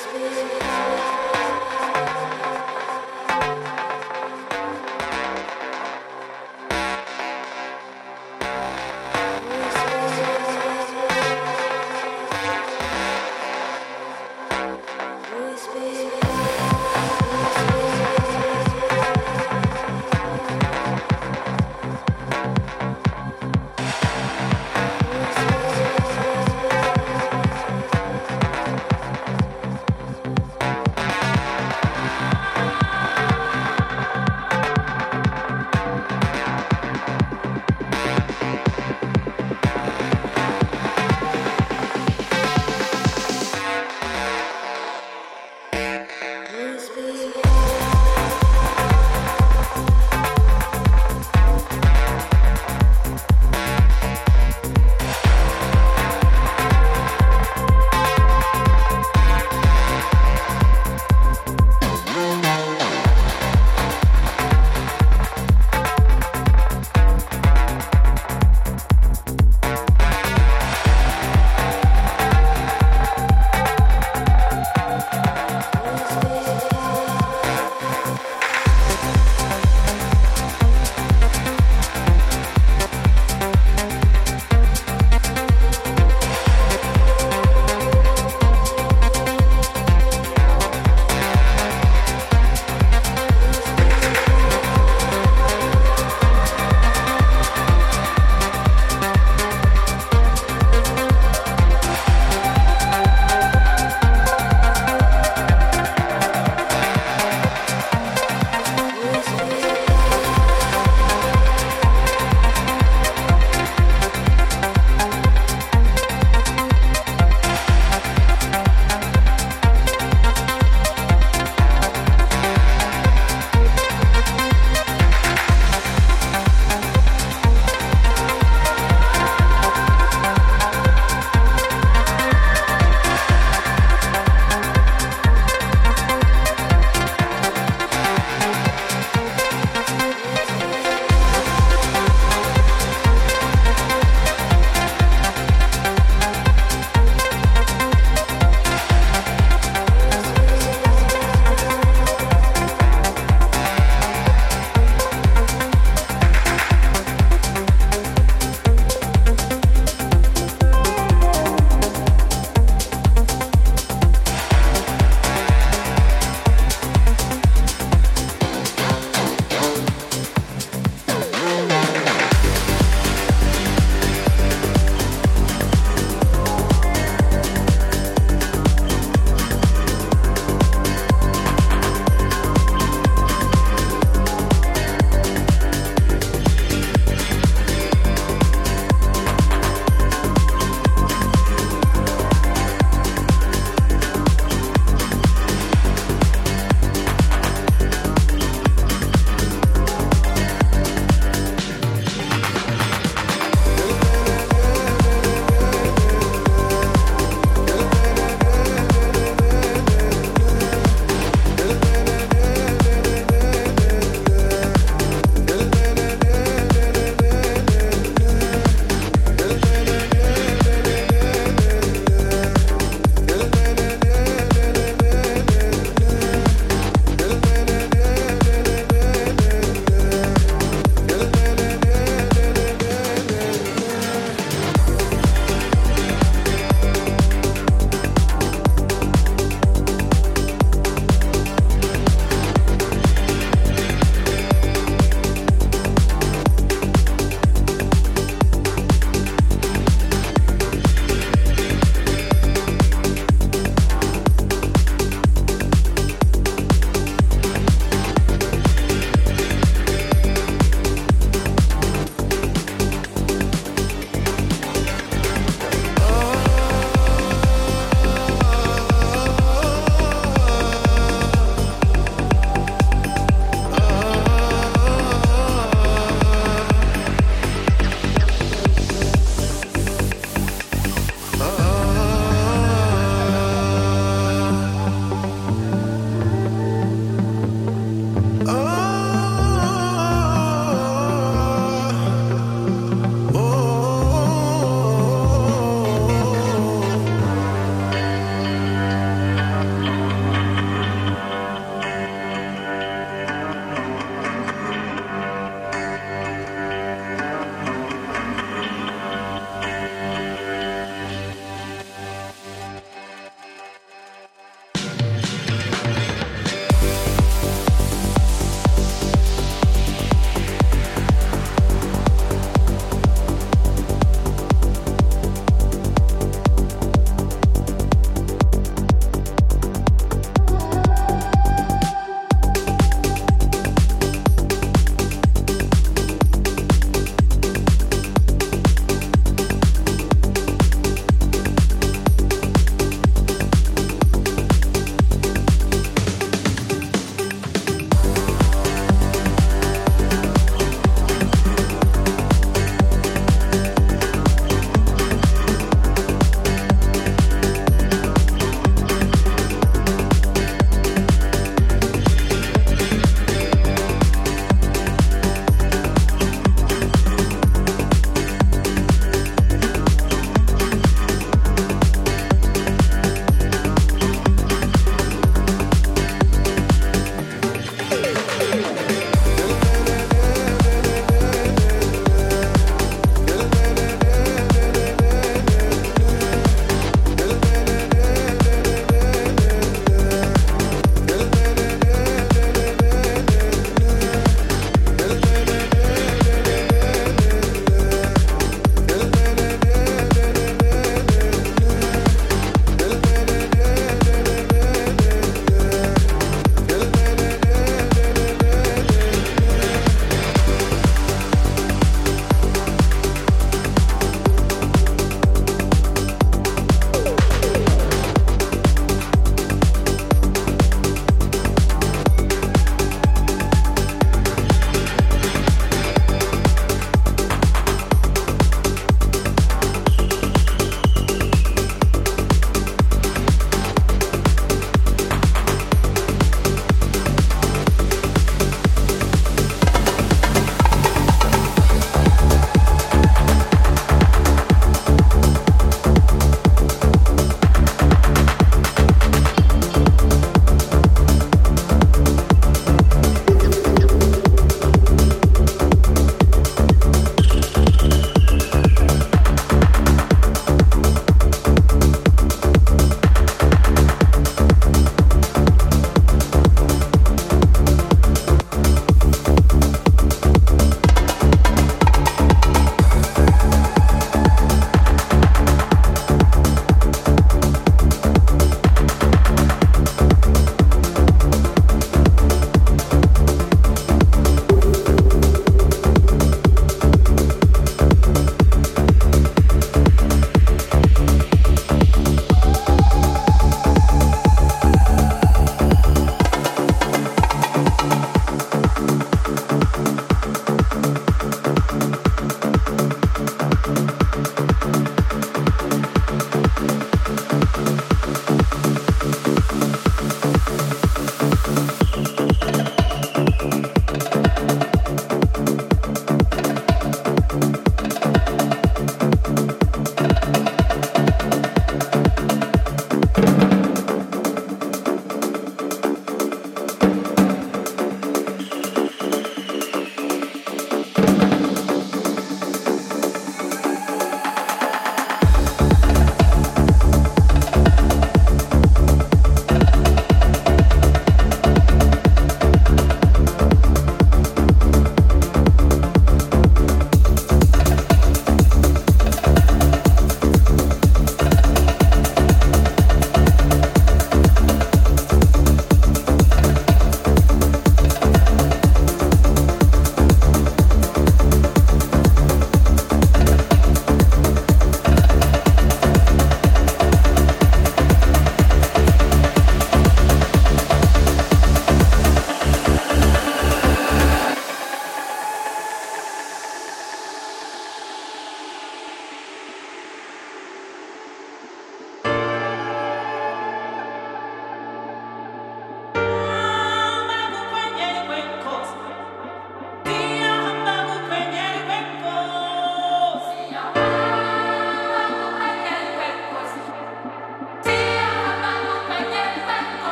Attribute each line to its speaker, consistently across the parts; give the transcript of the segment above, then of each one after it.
Speaker 1: Christmas.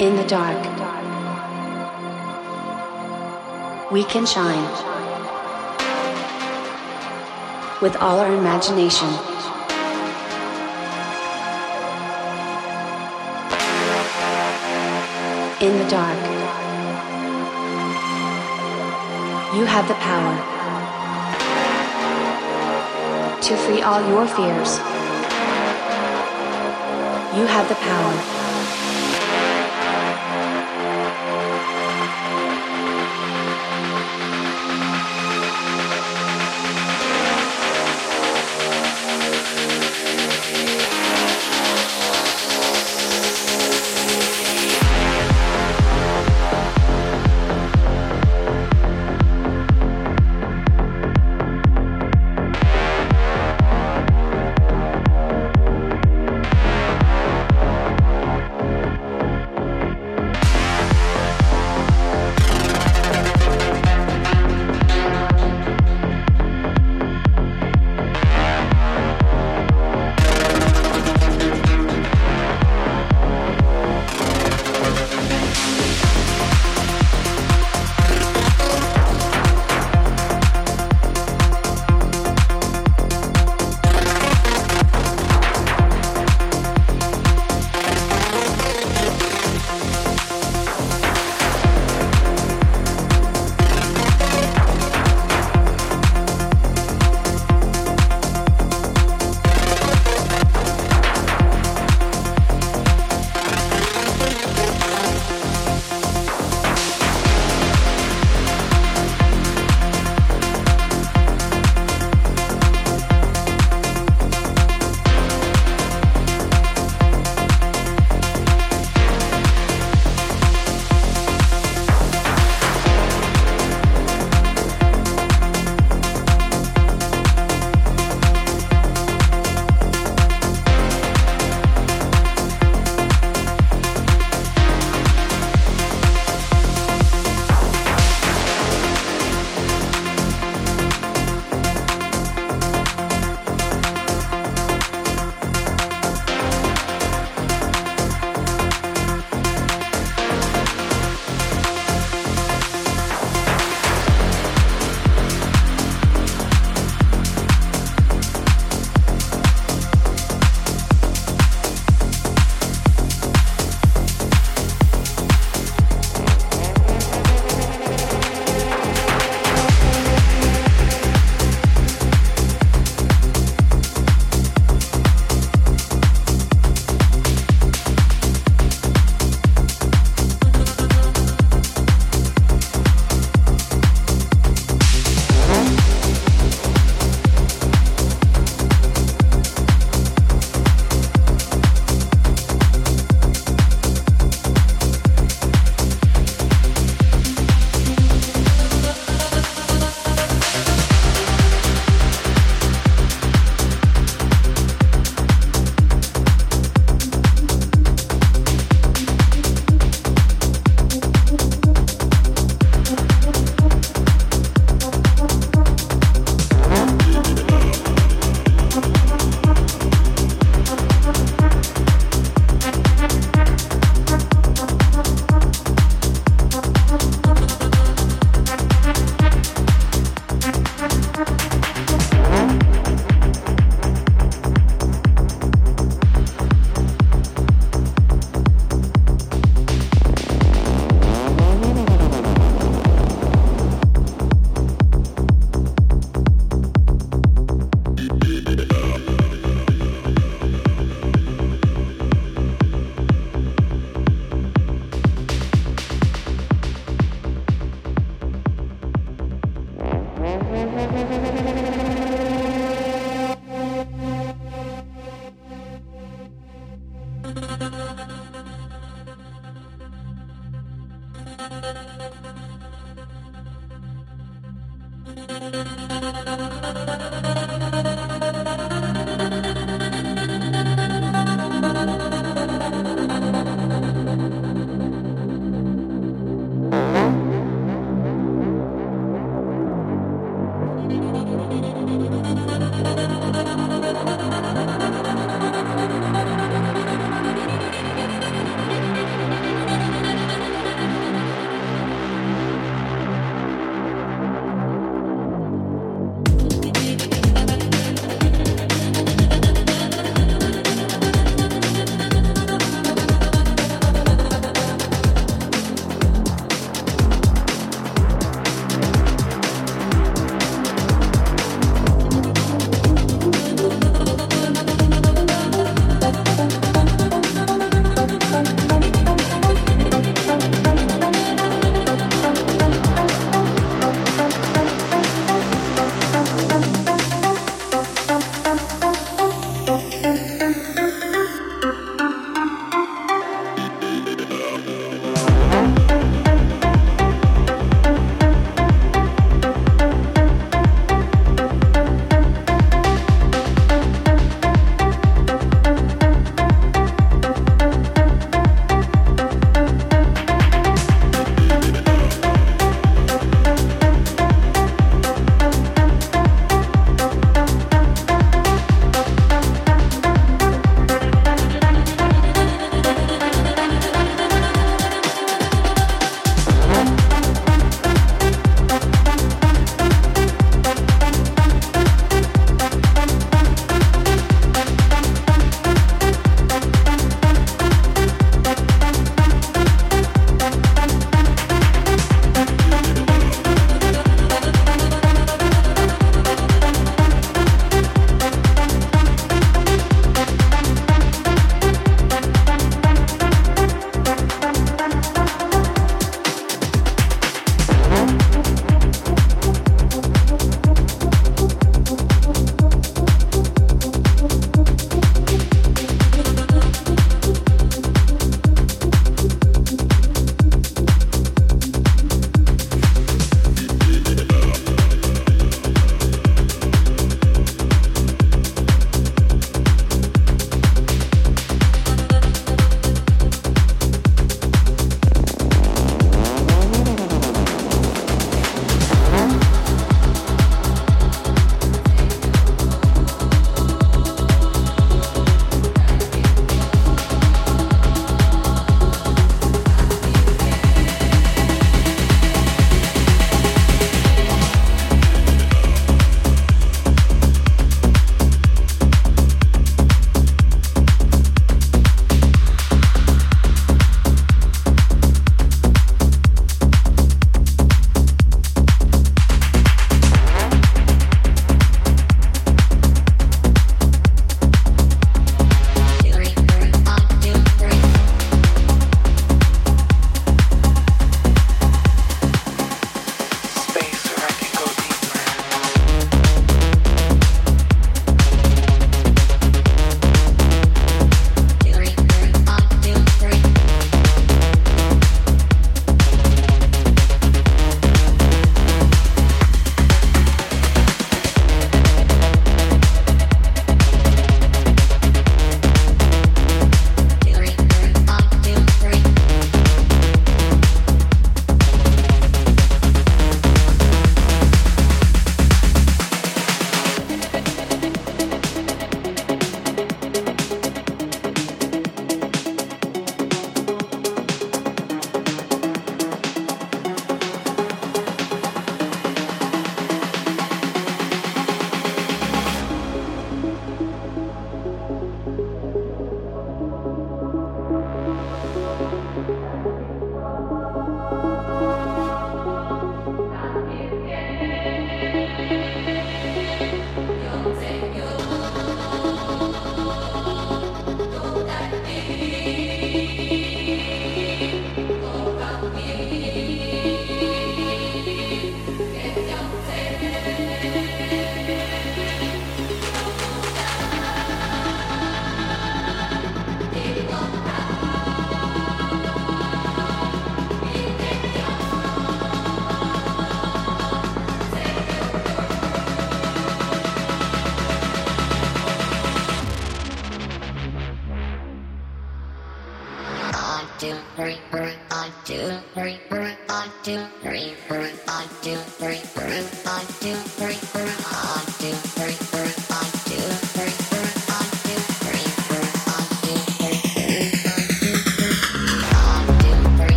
Speaker 1: In the dark, we can shine with all our imagination. In the dark, you have the power to free all your fears. You have the power.